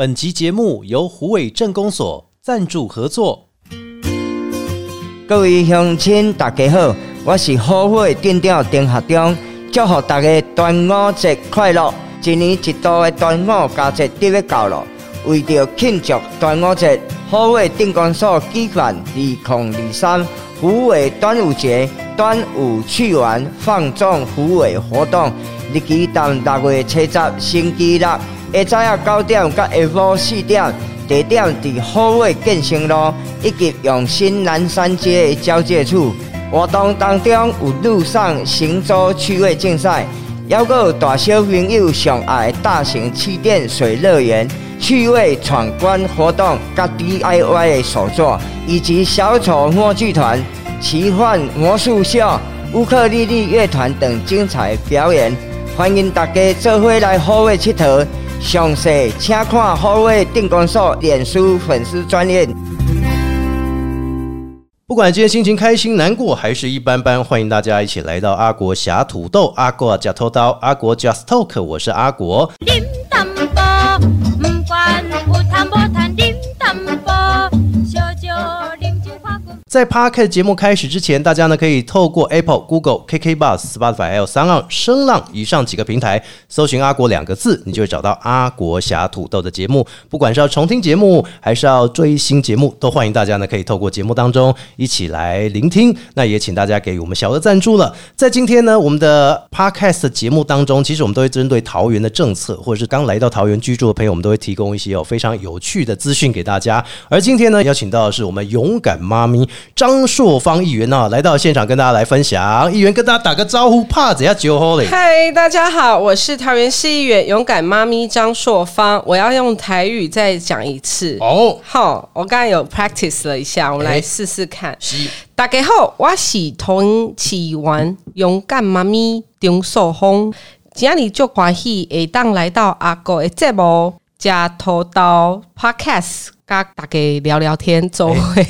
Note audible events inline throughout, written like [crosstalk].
本集节目由虎尾镇公所赞助合作。各位乡亲，大家好，我是虎尾镇长丁学忠，祝福大家端午节快乐！一年一度的端午佳节就要到了，为着庆祝端午节，虎尾镇公所举办二零二三虎尾端午节端午趣玩放纵虎尾活动，日期到六月七十星期六。下早啊九点到下午四点，地点伫虎尾建成路，以及永新南山街的交界处。活动当中有路上行舟趣味竞赛，还有大小朋友上爱的大型气垫水乐园、趣味闯关活动、甲 DIY 的手作，以及小丑默剧团、奇幻魔术秀、乌克丽丽乐团等精彩表演。欢迎大家做伙来虎尾佚佗。详细请看好位定光所脸书粉丝专页。不管今天心情开心、难过还是一般般，欢迎大家一起来到阿国侠土豆、阿国假偷刀、阿国 Just Talk，我是阿国。在 Park 节目开始之前，大家呢可以透过 Apple、Google、KK Bus、Spotify 还有三浪声浪以上几个平台搜寻“阿国”两个字，你就会找到阿国侠土豆的节目。不管是要重听节目，还是要追新节目，都欢迎大家呢可以透过节目当中一起来聆听。那也请大家给予我们小额赞助了。在今天呢，我们的 Podcast 节目当中，其实我们都会针对桃园的政策，或者是刚来到桃园居住的朋友，我们都会提供一些有非常有趣的资讯给大家。而今天呢，邀请到的是我们勇敢妈咪。张硕芳议员呢，来到现场跟大家来分享。议员跟大家打个招呼，怕怎样酒喝嘞？嗨，大家好，我是桃园市议员勇敢妈咪张硕芳。我要用台语再讲一次哦。好，我刚才有 practice 了一下，我们来试试看。大家好，我是同起玩勇敢妈咪张硕芳。今日就欢喜会当来到阿哥的节目。加头刀 Podcast，跟大家聊聊天，周会。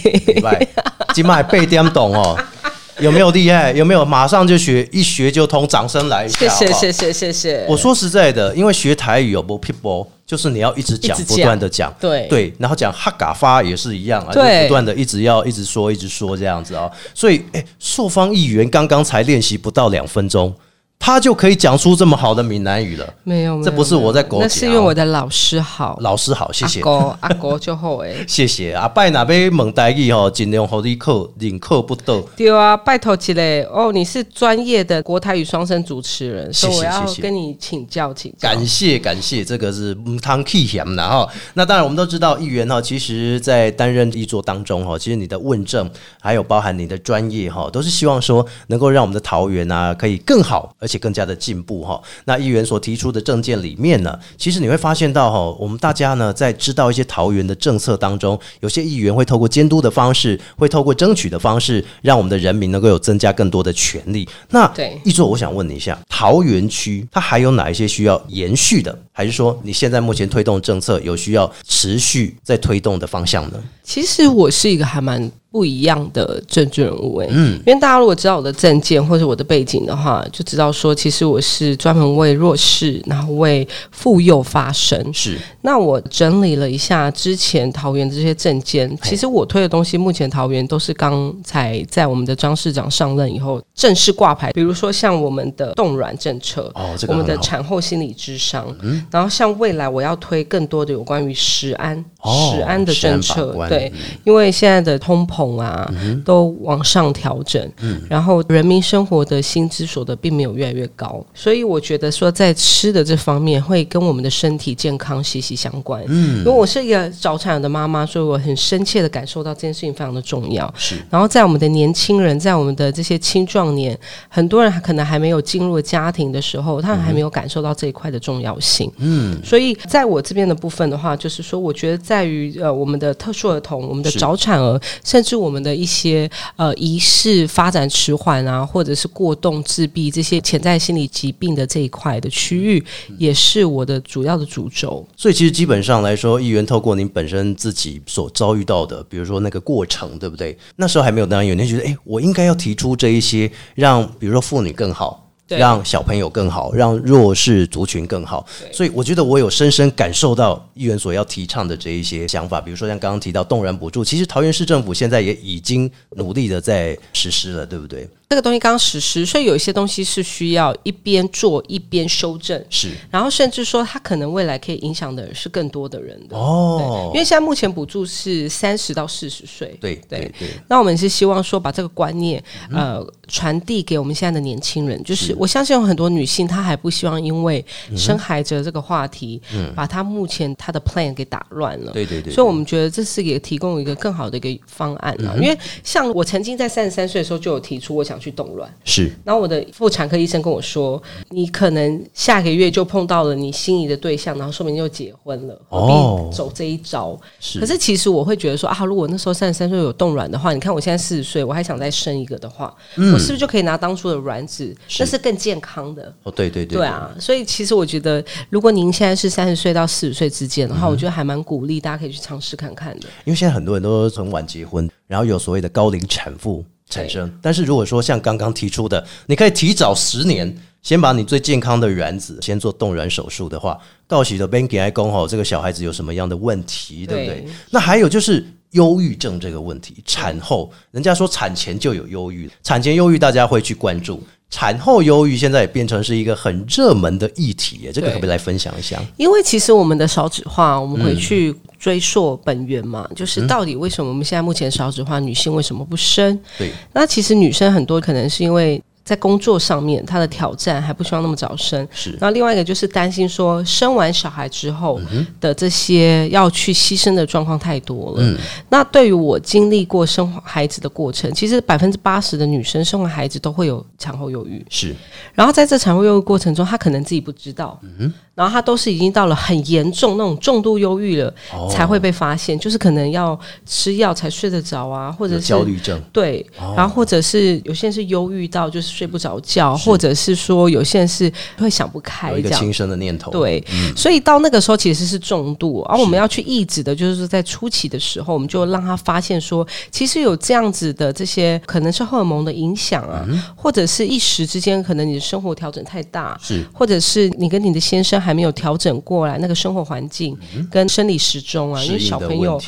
今麦背点懂哦，[laughs] 有没有厉害？有没有马上就学？一学就通，掌声来一下！谢谢谢谢谢谢。我说实在的，因为学台语有不 people，就是你要一直讲，不断的讲，对对，然后讲哈嘎发也是一样啊，就不断的一直要一直说，一直说这样子啊。所以，哎，朔方议员刚刚才练习不到两分钟。他就可以讲出这么好的闽南语了。没有，这不是我在狗那是因为我的老师好。老师好，谢谢。阿哥，阿哥就好哎。[laughs] 谢谢阿拜那边蒙台语吼，尽量好你课，领课不到。对啊，拜托起来哦，你是专业的国台语双声主持人，所以我要跟你请教请教。感谢感谢，这个是汤 key 险的哈。那当然，我们都知道议员哈，其实在担任议座当中哈，其实你的问政还有包含你的专业哈，都是希望说能够让我们的桃园啊可以更好而。且更加的进步哈。那议员所提出的政见里面呢，其实你会发现到哈，我们大家呢在知道一些桃园的政策当中，有些议员会透过监督的方式，会透过争取的方式，让我们的人民能够有增加更多的权利。那对议座，我想问你一下，桃园区它还有哪一些需要延续的，还是说你现在目前推动政策有需要持续在推动的方向呢？其实我是一个还蛮。不一样的政治人物哎，嗯，因为大家如果知道我的政见或者我的背景的话，就知道说，其实我是专门为弱势，然后为妇幼发声。是，那我整理了一下之前桃园的这些证件，其实我推的东西，目前桃园都是刚才在我们的张市长上任以后正式挂牌。比如说像我们的冻卵政策，哦，我们的产后心理智商，嗯，然后像未来我要推更多的有关于食安、食安的政策，对，因为现在的通膨。啊，都往上调整，嗯然后人民生活的薪资所得并没有越来越高，所以我觉得说在吃的这方面会跟我们的身体健康息息相关。嗯，因为我是一个早产的妈妈，所以我很深切的感受到这件事情非常的重要。是，然后在我们的年轻人，在我们的这些青壮年，很多人可能还没有进入家庭的时候，他们还没有感受到这一块的重要性。嗯，所以在我这边的部分的话，就是说，我觉得在于呃，我们的特殊儿童，我们的早产儿，甚至我们的一些呃疑似发展迟缓啊，或者是过动自闭这些潜在心理疾病的这一块的区域，也是我的主要的主轴。所以其实基本上来说，议员透过您本身自己所遭遇到的，比如说那个过程，对不对？那时候还没有当议员，您觉得哎，我应该要提出这一些，让比如说妇女更好。对让小朋友更好，让弱势族群更好。所以我觉得我有深深感受到议员所要提倡的这一些想法，比如说像刚刚提到动然补助，其实桃园市政府现在也已经努力的在实施了，对不对？这个东西刚实施，所以有一些东西是需要一边做一边修正，是。然后甚至说它可能未来可以影响的人是更多的人的。哦。因，为现在目前补助是三十到四十岁，对对。对对，那我们是希望说把这个观念呃传递给我们现在的年轻人，就是我相信有很多女性她还不希望因为生孩子的这个话题，把她目前她的 plan 给打乱了。对对对，所以，我们觉得这是也提供一个更好的一个方案啊。因为像我曾经在三十三岁的时候就有提出我想去冻卵，是然后我的妇产科医生跟我说，你可能下个月就碰到了你心仪的对象，然后说明就结婚了，何哦必走这一招？是，可是其实我会觉得说啊，如果那时候三十三岁有冻卵的话，你看我现在四十岁，我还想再生一个的话，我是不是就可以拿当初的卵子？那是更健康的。哦，对对对对啊，所以其实我觉得，如果您现在是三十岁到四十岁之间的话，我觉得还蛮鼓励大家可以去尝试看看的。因为现在很多人都很晚结婚，然后有所谓的高龄产妇产生。但是如果说像刚刚提出的，你可以提早十年，先把你最健康的卵子先做冻卵手术的话，告喜的 b a n k 来公吼，这个小孩子有什么样的问题，对不对？对那还有就是。忧郁症这个问题，产后人家说产前就有忧郁，产前忧郁大家会去关注，产后忧郁现在也变成是一个很热门的议题耶，这个可不可以来分享一下？因为其实我们的少子化，我们回去追溯本源嘛，就是到底为什么我们现在目前少子化，女性为什么不生？对，那其实女生很多可能是因为在工作上面他的挑战还不希望那么早生，是。那另外一个就是担心说生完小孩之后嗯的这些要去牺牲的状况太多了。嗯。那对于我经历过生孩子的过程，其实百分之八十的女生生完孩子都会有产后忧郁，是。然后在这产后忧郁过程中，她可能自己不知道，嗯然后他都是已经到了很严重那种重度忧郁了、哦。才会被发现，就是可能要吃药才睡得着啊，或者是焦虑症，对，哦。然后或者是有些人是忧郁到就是睡不着觉，或者是说有些人是会想不开一个轻。生的念头，对，所以到那个时候其实是重度，而我们要去抑制的，就是说在初期的时候，我们就让他发现说，其实有这样子的这些可能是荷尔蒙的影响啊，或者是一时之间可能你的生活调整太大，是。或者是你跟你的先生还没有调整过来那个生活环境跟生理时钟啊，因为小朋友。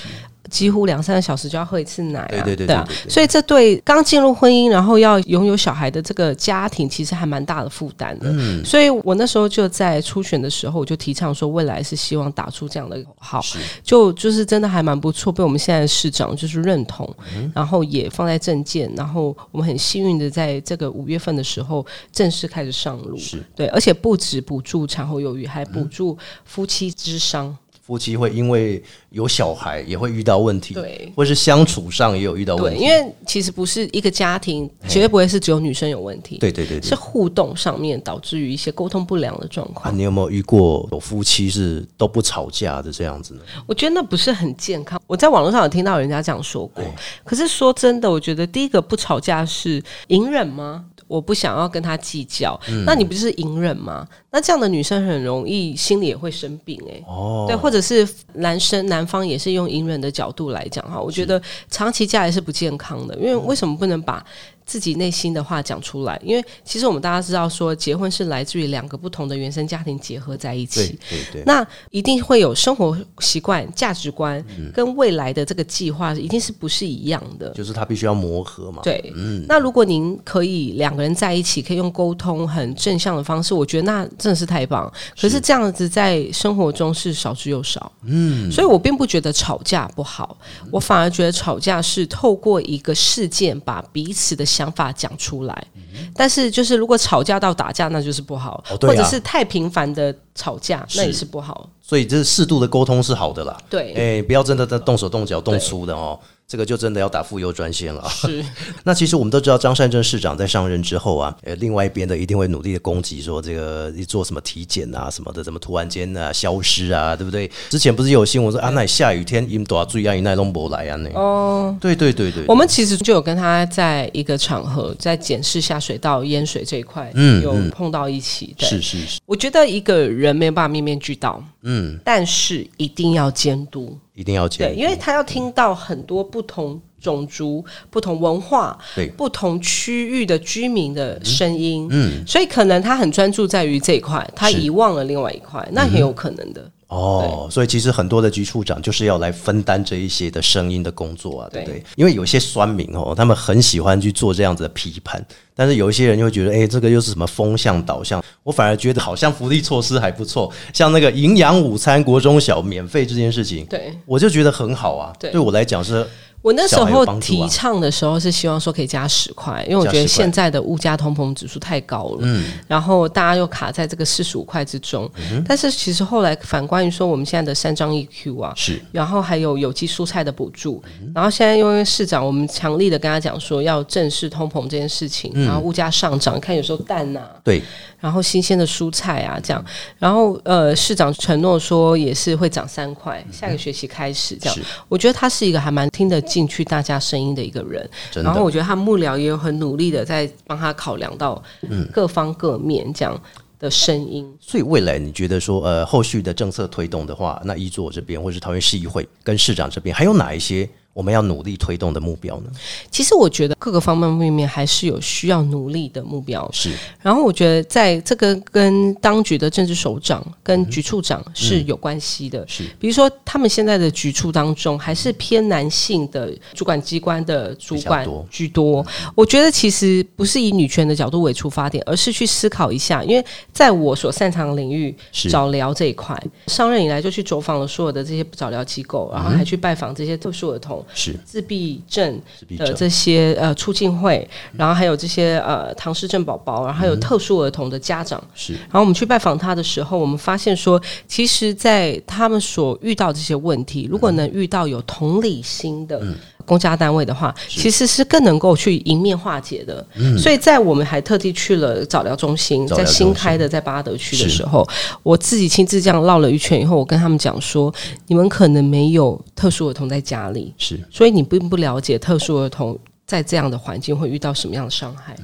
几乎两三个小时就要喝一次奶啊，对对对啊对对对。所以这对刚进入婚姻然后要拥有小孩的这个家庭，其实还蛮大的负担的。嗯。所以我那时候就在初选的时候，我就提倡说，未来是希望打出这样的口号，就就是真的还蛮不错，被我们现在的市长就是认同，嗯然后也放在政见，然后我们很幸运的在这个五月份的时候正式开始上路，是。对，而且不止补助产后忧郁，还补助夫妻之商，夫妻会因为有小孩也会遇到问题，对。或是相处上也有遇到问对，题，因为其实不是一个家庭，绝对不会是只有女生有问题，对对对对是互动上面导致于一些沟通不良的状啊，况。你有没有遇过有夫妻是都不吵架的这样子呢？我觉得那不是很健康。我在网络上有听到人家这样说过，可是说真的，我觉得第一个不吵架是隐忍吗？我不想要跟他计较，嗯。那你不就是隐忍吗？那这样的女生很容易心里也会生病、欸，哦，对，或者是男生男方也是用隐忍的角度来讲哈，我觉得长期下来是不健康的，因为为什么不能把自己内心的话讲出来？因为其实我们大家知道说，结婚是来自于两个不同的原生家庭结合在一起。对对，那一定会有生活习惯、价值观嗯跟未来的这个计划，一定是不是一样的？就是他必须要磨合嘛，对，嗯那如果您可以两个人在一起，可以用沟通很正向的方式，我觉得那真的是太棒。可是这样子在生活中是少之又少，嗯，所以我并不觉得吵架不好，我反而觉得吵架是透过一个事件把彼此的想法讲出来。但是就是如果吵架到打架，那就是不好，哦啊或者是太频繁的吵架，那也是不好。所以这适度的沟通是好的啦。对，哎、不要真的在动手动脚动粗的哦，这个就真的要打妇幼专线了。是。[laughs] 那其实我们都知道，张善政市长在上任之后啊，呃，另外一边的一定会努力的攻击说这个你做什么体检啊什么的，怎么突然间啊消失啊，对不对？之前不是有新闻说啊，那下雨天因多要注意啊，因那拢不来啊那。哦，对对对对，我们其实就有跟他在一个场合，在检视下水道淹水这一块，嗯有碰到一起。对是是是，我觉得一个人没有办法面面俱到，嗯，但是一定要监督，一定要监督对，见。因为他要听到很多不同种族、不同文化、对不同区域的居民的声音。嗯，所以可能他很专注在于这一块，他遗忘了另外一块，那很有可能的。哦，所以其实很多的局处长就是要来分担这一些的声音的工作啊，对不对？对因为有些酸民哦，他们很喜欢去做这样子的批判，但是有一些人就会觉得，哎、这个又是什么风向导向？我反而觉得好像福利措施还不错，像那个营养午餐国中小免费这件事情，对我就觉得很好啊。对对我来讲是我那时候提倡的时候是希望说可以加十块，因为我觉加10块。得现在的物价通膨指数太高了，嗯，然后大家又卡在这个四十五块之中。嗯但是其实后来反观于说，我们现在的三张 EQ 啊，是。然后还有有机蔬菜的补助，然后现在因为市长，我们强力的跟他讲说要正视通膨这件事情，然后物价上涨，看有时候蛋呐、对。然后新鲜的蔬菜啊，这样，然后呃，市长承诺说也是会涨三块，下个学期开始这样。是。我觉得他是一个还蛮听得进去大家声音的一个人，然后我觉得他幕僚也有很努力的在帮他考量到嗯各方各面这样的声音。所以未来你觉得说，呃，后续的政策推动的话，那一座这边或者是桃园市议会跟市长这边，还有哪一些我们要努力推动的目标呢？其实我觉得各个方方面面还是有需要努力的目标。是然后我觉得在这个跟当局的政治首长跟局处长是有关系的。是比如说他们现在的局处当中，还是偏男性的主管机关的主管居多。我觉得其实不是以女权的角度为出发点，而是去思考一下，因为在我所擅长的领域是早疗这一块，上任以来就去走访了所有的这些早疗机构，然后还去拜访这些特殊儿童。是。自闭症自闭症。的这些呃促进会，然后还有这些呃唐氏症宝宝，然后还有特殊儿童的家长，是。然后我们去拜访他的时候，我们发现说，其实，在他们所遇到这些问题，如果能遇到有同理心的。公家单位的话，其实是更能够去迎面化解的。所以在我们还特地去了早疗中心，在新开的在巴德区的时候，我自己亲自这样绕了一圈以后，我跟他们讲说，你们可能没有特殊儿童在家里，是。所以你并不了解特殊儿童在这样的环境会遇到什么样的伤害。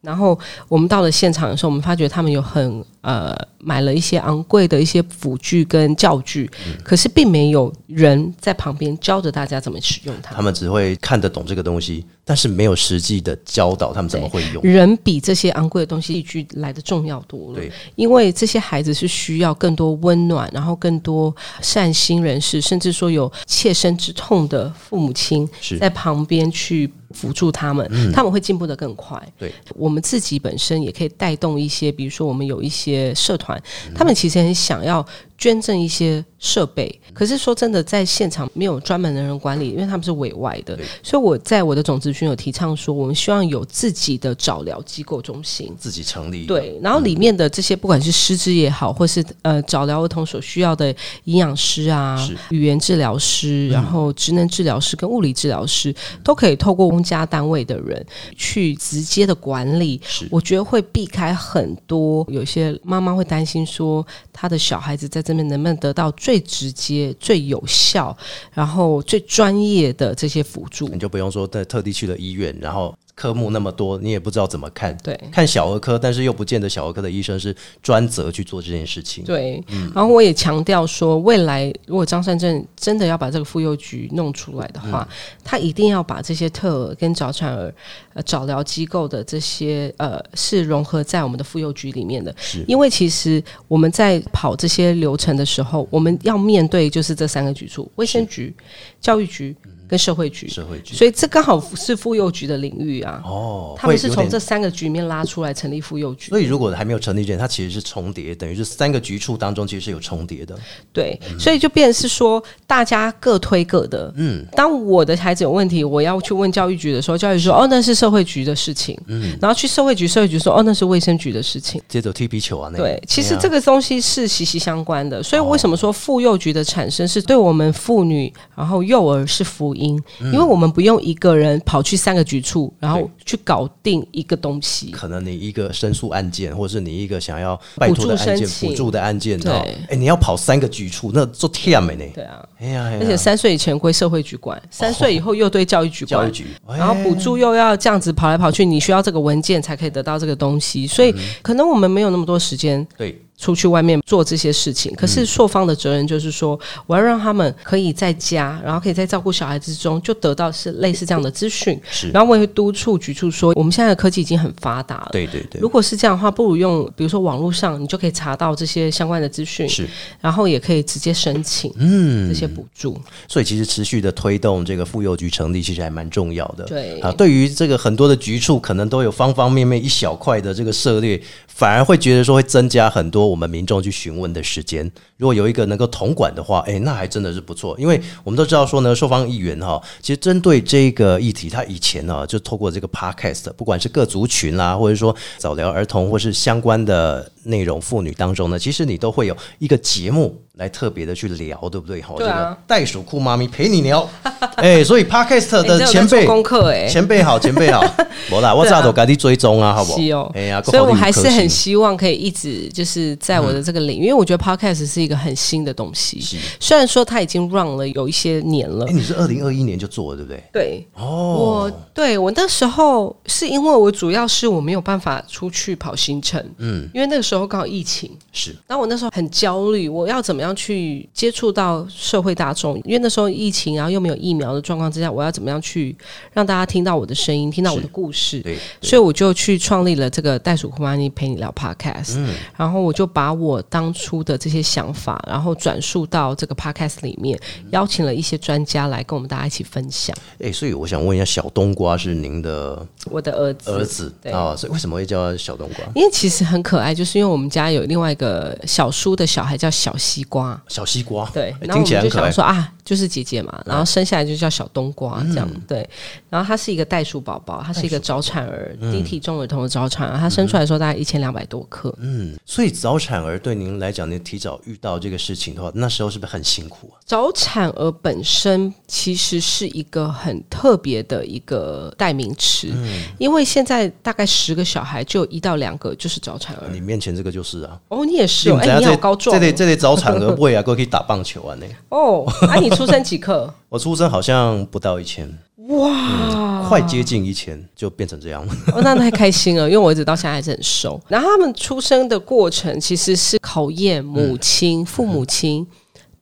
然后我们到了现场的时候，我们发觉他们有很呃买了一些昂贵的一些辅具跟教具，可是并没有人在旁边教着大家怎么使用它他。们只会看得懂这个东西，但是没有实际的教导他们怎么会用。人比这些昂贵的东西具来的重要多了。对，因为这些孩子是需要更多温暖，然后更多善心人士，甚至说有切身之痛的父母亲在旁边去辅助他们，他们会进步的更快。对，我们自己本身也可以带动一些，比如说我们有一些社团，他们其实很想要捐赠一些设备，可是说真的，在现场没有专门的人管理，因为他们是委外的，所以我在我的总咨询有提倡说，我们希望有自己的早疗机构中心。自己成立，对，然后里面的这些不管是师资也好，或是呃早疗儿童所需要的营养师啊、语言治疗师，然后职能治疗师跟物理治疗师，都可以透过公家单位的人去直接的管理。是。我觉得会避开很多有些妈妈会担心说，她的小孩子在这边能不能得到最直接、最有效，然后最专业的这些辅助你。就不用说特特地去了医院，然后科目那么多，你也不知道怎么看。对。看小儿科，但是又不见得小儿科的医生是专责去做这件事情。对，然后我也强调说，未来如果张善政真的要把这个妇幼局弄出来的话，他一定要把这些特儿跟早产儿、呃早疗机构的这些呃是融合在我们的妇幼局里面的。是。因为其实我们在跑这些流程的时候，我们要面对就是这三个局处：卫生局、教育局跟社会局。社会局所以这刚好是妇幼局的领域啊。哦，他们是从这三个局面拉出来成立妇幼局。所以如果还没有成立之前，它其实是重叠，等于是三个局处当中其实是有重叠的。对，所以就变成是说，大家各推各的。嗯，当我的孩子有问题，我要去问教育局的时候，教育局说：“哦，那是社会局的事情。”嗯，然后去社会局，社会局说：“哦，那是卫生局的事情。接着踢皮球啊，那对，其实啊这个东西是息息相关的。所以为什么说妇幼局的产生是对我们妇女，然后幼儿是福音？因为我们不用一个人跑去三个局处，然后去搞定一个东西。可能你一个申诉案件，或者是你一个想要拜托的案件、补助的案件，对。哦，哎，你要跑三个局处，那做天美呢？对啊，哎呀而且三岁以前归社会局管，三岁以后又对教育局管教育。局，然后补助又要这样子跑来跑去，你需要这个文件才可以得到这个东西，所以可能我们没有那么多时间对出去外面做这些事情。可是硕方的责任就是说，我要让他们可以在家，然后可以在照顾小孩之中，就得到是类似这样的资讯。是，然后我也会督促局处说，我们现在的科技已经很发达了。对对对，如果是这样的话，不如用比如说网络上，你就可以查到这些相关的资讯，是，然后也可以直接申请嗯这些补助。所以其实持续的推动这个妇幼局成立，其实还蛮重要的。对啊，对于这个很多的局处，可能都有方方面面一小块的这个涉猎，反而会觉得说会增加很多我们民众去询问的时间。如果有一个能够统管的话，哎，那还真的是不错。因为我们都知道说呢，受方议员哈，其实针对这个议题，他以前呢就透过这个 podcast，不管是各族群啦，或者说早疗儿童，或是相关的内容，妇女当中呢，其实你都会有一个节目。来特别的去聊，对不对？哈，这个袋鼠酷妈咪陪你聊，[laughs] 哎，所以 Podcast 的前辈功课，哎，前辈好，前辈好，[laughs] 我啦，我早都赶紧追踪啊，好不？是哦，哎呀，所以我还是很希望可以一直就是在我的这个领域，因为我觉得 Podcast 是一个很新的东西。虽然说它已经 run 了有一些年了，哎，你是二零二一年就做了，对不对？对，哦，我对我那时候是因为我主要是我没有办法出去跑行程，嗯，因为那个时候刚好疫情，是，然后我那时候很焦虑，我要怎么样？去接触到社会大众，因为那时候疫情，然后又没有疫苗的状况之下，我要怎么样去让大家听到我的声音，听到我的故事？对，所以我就去创立了这个袋鼠库玛尼陪你聊 Podcast，嗯，然后我就把我当初的这些想法，然后转述到这个 Podcast 里面，邀请了一些专家来跟我们大家一起分享。哎，所以我想问一下，小冬瓜是您的我的儿子儿子啊？所以为什么会叫小冬瓜？因为其实很可爱，就是因为我们家有另外一个小叔的小孩叫小西瓜。小西瓜，对，然后我们就想说啊，就是姐姐嘛，然后生下来就叫小冬瓜这样，对。然后他是一个袋鼠宝宝，他是一个早产儿，低体重儿童的早产儿，他生出来的时候大概一千两百多克。嗯，所以早产儿对您来讲，您提早遇到这个事情的话，那时候是不是很辛苦啊？早产儿本身其实是一个很特别的一个代名词，嗯因为现在大概十个小孩就一到两个就是早产儿。你面前这个就是啊？哦，你也是，哎，你好高壮。这类早产儿不会啊，可以打棒球啊？那哦，啊，你出生几克？我出生好像不到一千，哇，快接近一千就变成这样了。哦，那太开心了，因为我一直到现在还是很瘦。然后他们出生的过程其实是考验母亲、父母亲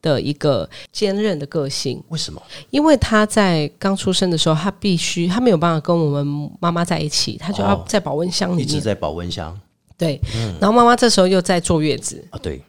的一个坚韧的个性。为什么？因为他在刚出生的时候，他必须他没有办法跟我们妈妈在一起，他就要在保温箱里面，一直在保温箱。对，然后妈妈这时候又在坐月子啊，对。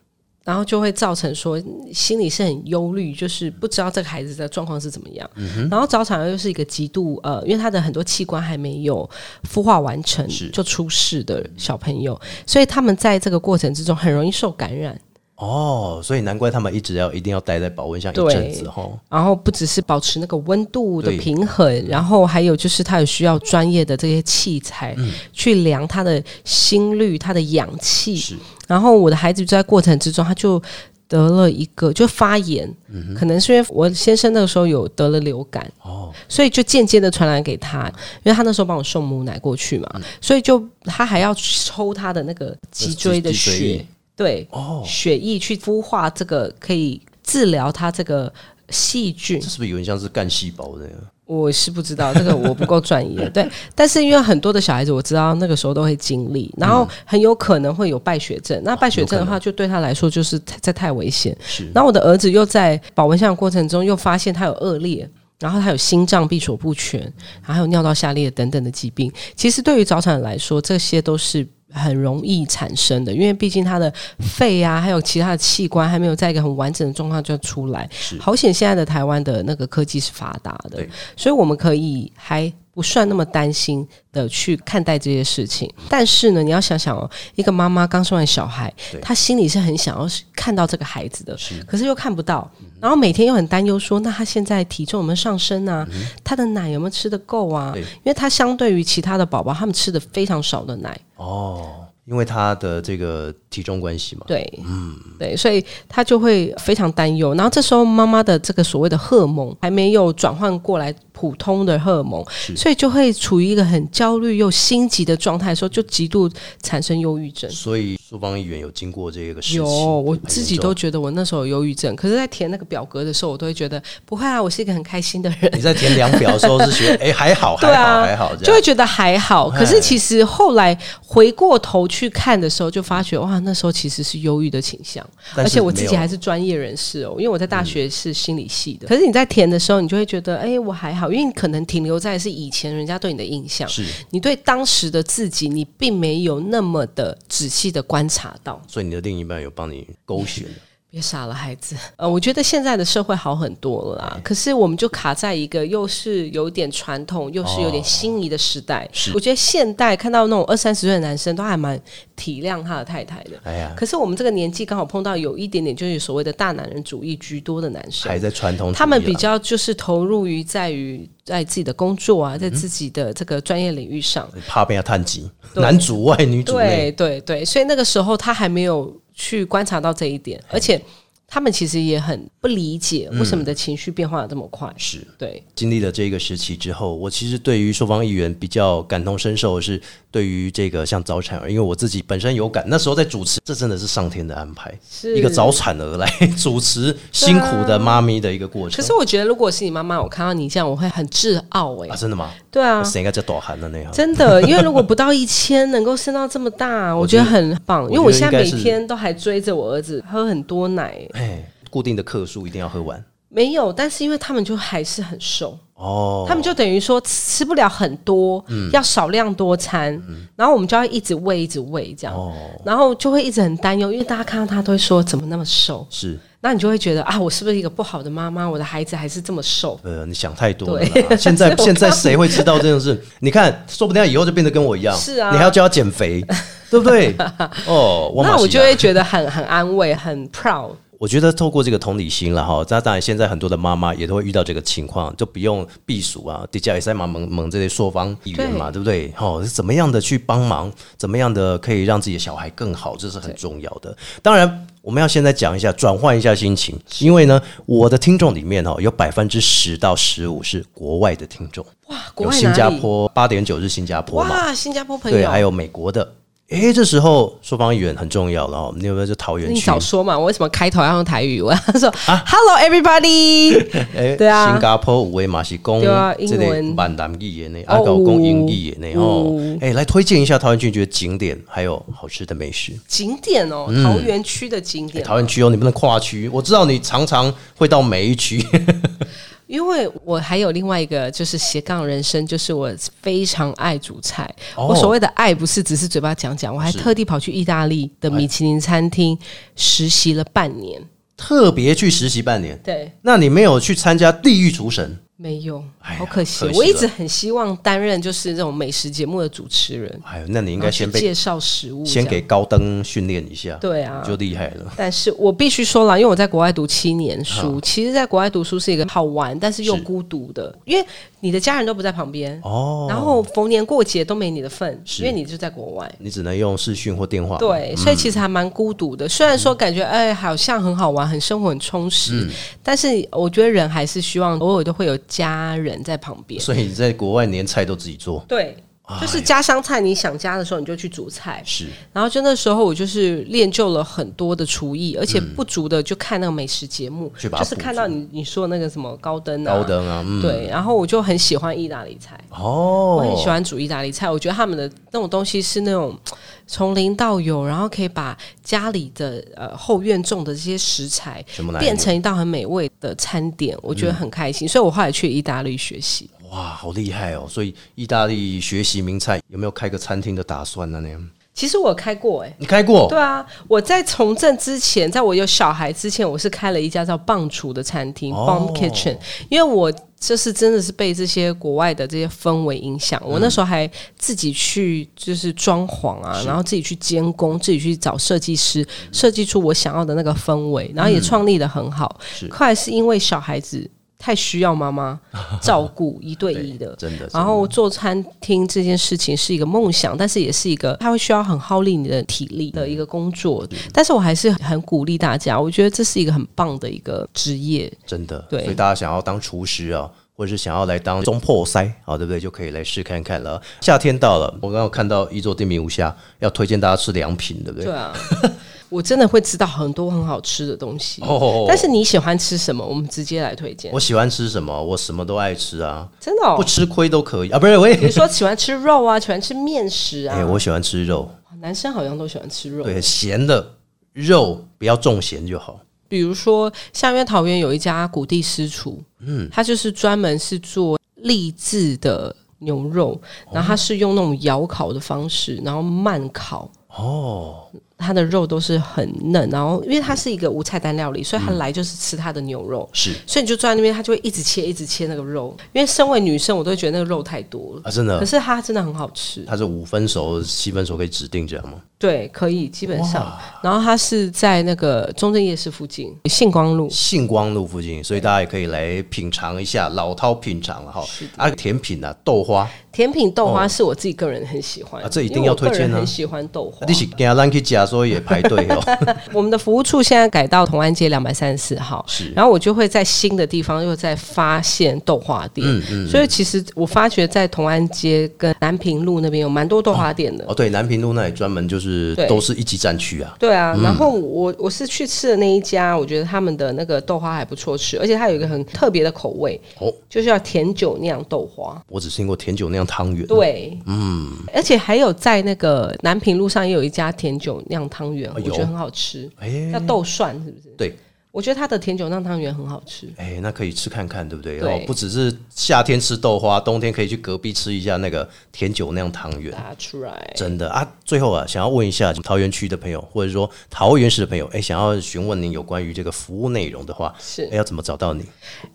然后就会造成说心里是很忧虑，就是不知道这个孩子的状况是怎么样。然后早产儿又是一个极度呃，因为他的很多器官还没有孵化完成就出世的小朋友，所以他们在这个过程之中很容易受感染。哦，所以难怪他们一直要一定要待在保温箱一阵子哈。然后不只是保持那个温度的平衡，然后还有就是他有需要专业的这些器材去量他的心率、他的氧气。是。然后我的孩子就在过程之中，他就得了一个就发炎，可能是因为我先生那个时候有得了流感哦，所以就间接的传染给他，因为他那时候帮我送母奶过去嘛，所以就他还要抽他的那个脊椎的血。对，哦，血液去孵化这个可以治疗它这个细菌，这是不是有点像是干细胞的？我是不知道这个，我不够专业。[laughs] 对，但是因为很多的小孩子，我知道那个时候都会经历，然后很有可能会有败血症。那败血症的话，就对他来说就是这太危险。是，然后我的儿子又在保温箱过程中又发现他有恶劣，然后他有心脏闭锁不全，然后还有尿道下裂等等的疾病。其实对于早产来说，这些都是。很容易产生的，因为毕竟他的肺啊，还有其他的器官还没有在一个很完整的状况就出来。好险，现在的台湾的那个科技是发达的，所以我们可以还不算那么担心的去看待这些事情。但是呢，你要想想哦，一个妈妈刚生完小孩，她心里是很想要看到这个孩子的，可是又看不到，然后每天又很担忧说，那她现在体重有没有上升啊？她的奶有没有吃得够啊？因为她相对于其他的宝宝，他们吃的非常少的奶。哦，因为他的这个体重关系嘛，对，嗯，对，所以他就会非常担忧。然后这时候妈妈的这个所谓的荷尔蒙还没有转换过来，普通的荷尔蒙，所以就会处于一个很焦虑又心急的状态的时候，就极度产生忧郁症。所以苏方议员有经过这个事情，有，我自己都觉得我那时候有忧郁症，可是，在填那个表格的时候，我都会觉得不会啊，我是一个很开心的人。你在填量表的时候是觉得哎、还好还好对啊，还好，就会觉得还好。哎可是其实后来回过头去看的时候，就发觉哇，那时候其实是忧郁的倾向，而且我自己还是专业人士哦，因为我在大学是心理系的。可是你在填的时候，你就会觉得，哎，我还好，因为你可能停留在是以前人家对你的印象，是，你对当时的自己，你并没有那么的仔细的观察到。所以你的另一半有帮你勾选的，别傻了，孩子。[laughs] 呃，我觉得现在的社会好很多了啦，可是我们就卡在一个又是有点传统，又是有点心仪的时代。是我觉得现代看到那种二三十岁的男生，都还蛮体谅他的太太的。哎呀，可是我们这个年纪刚好碰到有一点点就是所谓的大男人主义居多的男生还，在传统他们比较就是投入于在于在自己的工作啊，在自己的这个专业领域上。怕被他探及，男主外女主内对，对对，所以那个时候他还没有去观察到这一点，而且他们其实也很不理解为什么你的情绪变化的这么快。是。对，经历了这个时期之后，我其实对于受访议员比较感同身受的是，对于这个像早产儿，因为我自己本身有感，那时候在主持，这真的是上天的安排，是一个早产儿来主持辛苦的妈咪的一个过程。可是我觉得，如果是你妈妈，我看到你这样，我会很自傲哎、啊，真的吗？对啊，谁应该叫短寒的那样？真的，因为如果不到一千能够生到这么大，我觉得很棒。因为我现在每天都还追着我儿子喝很多奶，哎，固定的克数一定要喝完没有，但是因为他们就还是很瘦。哦。他们就等于说吃不了很多，要少量多餐，然后我们就要一直喂，一直喂这样，哦，然后就会一直很担忧，因为大家看到他都会说怎么那么瘦，是那你就会觉得啊，我是不是一个不好的妈妈？我的孩子还是这么瘦，呃，你想太多了。[laughs] 现在 [laughs] 现在谁会知道这件事？你看，说不定他以后就变得跟我一样，是啊你还要叫他减肥，对不对？[laughs] 哦，那我就会觉得很很安慰，很 proud。我觉得透过这个同理心了哈，那当然现在很多的妈妈也都会遇到这个情况，就不用避暑啊，底下也在忙蒙蒙这些朔方议员嘛，对不对？哦，是怎么样的去帮忙，怎么样的可以让自己的小孩更好，这是很重要的。当然，我们要现在讲一下，转换一下心情，因为呢，我的听众里面哦，有百分之十到十五是国外的听众，哇，国有新外哪里？加坡八点九是新加坡嘛，哇，新加坡朋友，对，还有美国的。诶，这时候说方言很重要了哦，你有没有就桃园你区？早说嘛！我为什么开头要用台语？我 [laughs] 要说、啊 Hello everybody，[laughs] 哎，对啊新加坡有的嘛是讲对啊这个英文闽南语言呢，哦啊，有讲英语言呢哦嗯。诶，来推荐一下桃园区觉得景点还有好吃的美食。景点哦，嗯桃园区的景点哦、桃园区哦，你不能跨区，我知道你常常会到每一区。[laughs] 因为我还有另外一个就是斜杠人生，就是我非常爱煮菜。哦我所谓的爱不是只是嘴巴讲讲，我还特地跑去意大利的米其林餐厅实习了半年。特别去实习半年，对，那你没有去参加地狱厨神？没有，好可惜。可惜我一直很希望担任就是这种美食节目的主持人，哎呦，那你应应该先被介绍食物，先给高登训练一下，对啊就厉害了。但是我必须说了，因为我在国外读七年书，其实，在国外读书是一个好玩，但是又孤独的，因为你的家人都不在旁边，哦，然后逢年过节都没你的份，因为你就在国外。你只能用视讯或电话。对，所以其实还蛮孤独的。虽然说感觉哎，好像很好玩，很生活很充实，但是我觉得人还是希望偶尔都会有家人在旁边。所以你在国外连菜都自己做，对，就是家乡菜，你想家的时候你就去煮菜。是然后就那时候我就是练就了很多的厨艺，而且不足的就看那个美食节目，就是看到你你说的那个什么高登啊，高登啊，嗯，对，然后我就很喜欢意大利菜。哦，我很喜欢煮意大利菜，我觉得他们的那种东西是那种从零到有，然后可以把家里的呃后院种的这些食材变成一道很美味的餐点，我觉得很开心。所以我后来去意大利学习。哇，好厉害哦！所以意大利学习名菜有没有开个餐厅的打算呢？那样其实我开过哎、你开过？对啊，我在从政之前，在我有小孩之前，我是开了一家叫棒厨的餐厅、哦 （Bomb Kitchen），因为我就是真的是被这些国外的这些氛围影响。我那时候还自己去就是装潢啊，然后自己去监工，自己去找设计师，设计出我想要的那个氛围，然后也创立的很好。是后来是因为小孩子太需要妈妈 [laughs] 照顾一对一的，真的。然后做餐厅这件事情是一个梦想，但是也是一个它会需要很耗力你的体力的一个工作。但是我还是很鼓励大家，我觉得这是一个很棒的一个职业，真的。对，所以大家想要当厨师啊，或者是想要来当中破塞啊，对不对？就可以来试看看了。夏天到了，我刚刚看到一座店名无虾要推荐大家吃凉品，对不对？对啊。[laughs] 我真的会知道很多很好吃的东西，但是你喜欢吃什么？我们直接来推荐。我喜欢吃什么？我什么都爱吃啊，真的不吃亏都可以 [laughs] 啊。不是，我也比如说喜欢吃肉啊，喜欢吃面食啊。哎，我喜欢吃肉，男生好像都喜欢吃肉。对，咸的肉不要重咸就好。比如说，像因为桃园有一家古地私厨，嗯，他就是专门是做励志的牛肉，然后他是用那种窑烤的方式，然后慢烤哦。它的肉都是很嫩，然后因为它是一个无菜单料理，所以他来就是吃它的牛肉。是，所以你就坐在那边，他就会一直切，一直切那个肉。因为身为女生，我都会觉得那个肉太多了啊，真的。可是它真的很好吃。它是五分熟、七分熟可以指定这样吗？对，可以基本上。然后它是在那个中正夜市附近，信光路。信光路附近，所以大家也可以来品尝一下老饕品尝了哈。啊，甜品啊，豆花。甜品豆花是我自己个人很喜欢，啊这一定要推荐呢。很喜欢豆花。你是给阿兰去夹，所以也排队哦。[laughs] 我们的服务处现在改到同安街两百三十四号，是，然后我就会在新的地方又在发现豆花店，嗯嗯，所以其实我发觉在同安街跟南平路那边有蛮多豆花店的。哦，对，南平路那里专门就是都是一级战区啊。对啊，然后我我是去吃的那一家，我觉得他们的那个豆花还不错吃，而且它有一个很特别的口味，哦，就是要甜酒酿豆花。我只听过甜酒酿汤圆。对，嗯，而且还有在那个南平路上也有一家甜酒酿汤圆，我觉得很好吃。叫豆蒜是不是？对，我觉得它的甜酒酿汤圆很好吃。哎，那可以吃看看，对不对？哦，不只是夏天吃豆花，冬天可以去隔壁吃一下那个甜酒酿汤圆。拿出来，真的啊！最后啊，想要问一下桃园区的朋友，或者说桃园市的朋友，哎，想要询问您有关于这个服务内容的话，是要怎么找到你？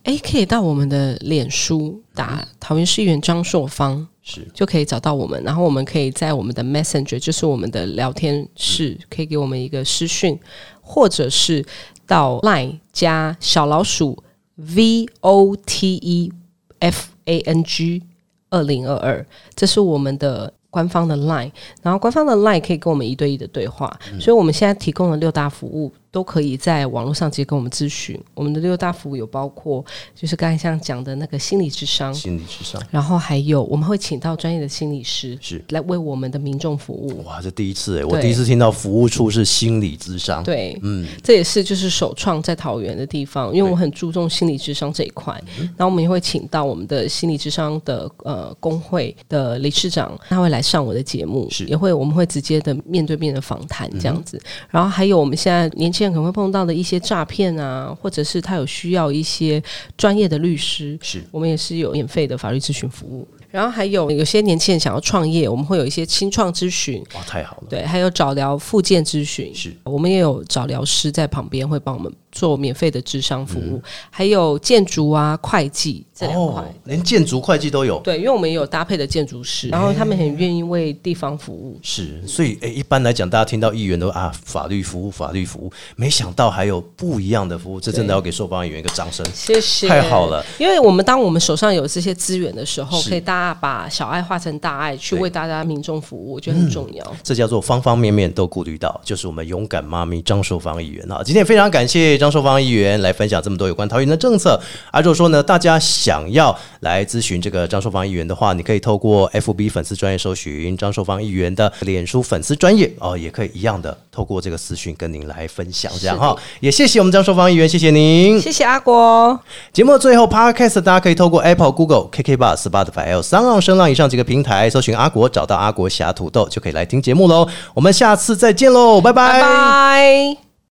哎，可以到我们的脸书打桃园市议员张硕芳。是，就可以找到我们，然后我们可以在我们的 Messenger，就是我们的聊天室，可以给我们一个私讯，或者是到 Line 加小老鼠 V O T E F A N G 二零二二，这是我们的。官方的 Line，然后官方的 Line 可以跟我们一对一的对话，所以我们现在提供了六大服务都可以在网络上直接跟我们咨询。我们的六大服务有包括，就是刚才像讲的那个心理智商，心理智商，然后还有我们会请到专业的心理师是来为我们的民众服务。哇，这第一次哎，我第一次听到服务处是心理智商。对，嗯，这也是就是首创在桃园的地方，因为我很注重心理智商这一块。然后我们也会请到我们的心理智商的呃工会的理事长，他会来。上我的节目是也会，我们会直接的面对面的访谈这样子，然后还有我们现在年轻人可能会碰到的一些诈骗啊，或者是他有需要一些专业的律师，是我们也是有免费的法律咨询服务。然后还有有些年轻人想要创业，我们会有一些清创咨询。哇，太好了！对，还有早疗复健咨询，是我们也有早疗师在旁边会帮我们做免费的智商服务。还有建筑啊、会计这两块，连建筑会计都有。对，因为我们也有搭配的建筑师，然后他们很愿意为地方服务。是，所以诶，一般来讲，大家听到议员都啊，法律服务、法律服务，没想到还有不一样的服务，这真的要给受访议员一个掌声。谢谢，太好了。因为我们当我们手上有这些资源的时候，可以大家。把小爱化成大爱，去为大家民众服务，我觉得很重要。这叫做方方面面都顾虑到，就是我们勇敢妈咪张淑芳议员啊！今天非常感谢张淑芳议员来分享这么多有关桃园的政策。啊，如果说呢，大家想要来咨询这个张淑芳议员的话，你可以透过 FB 粉丝专业搜寻张淑芳议员的脸书粉丝专业哦，也可以一样的透过这个私讯跟您来分享，这样哈。也谢谢我们张淑芳议员，谢谢您，谢谢阿国。节目最后，Podcast 大家可以透过 Apple、Google、KK Bus、Spotify、L 三浪声浪以上几个平台搜寻阿国，找到阿国侠土豆就可以来听节目喽。我们下次再见喽，拜拜。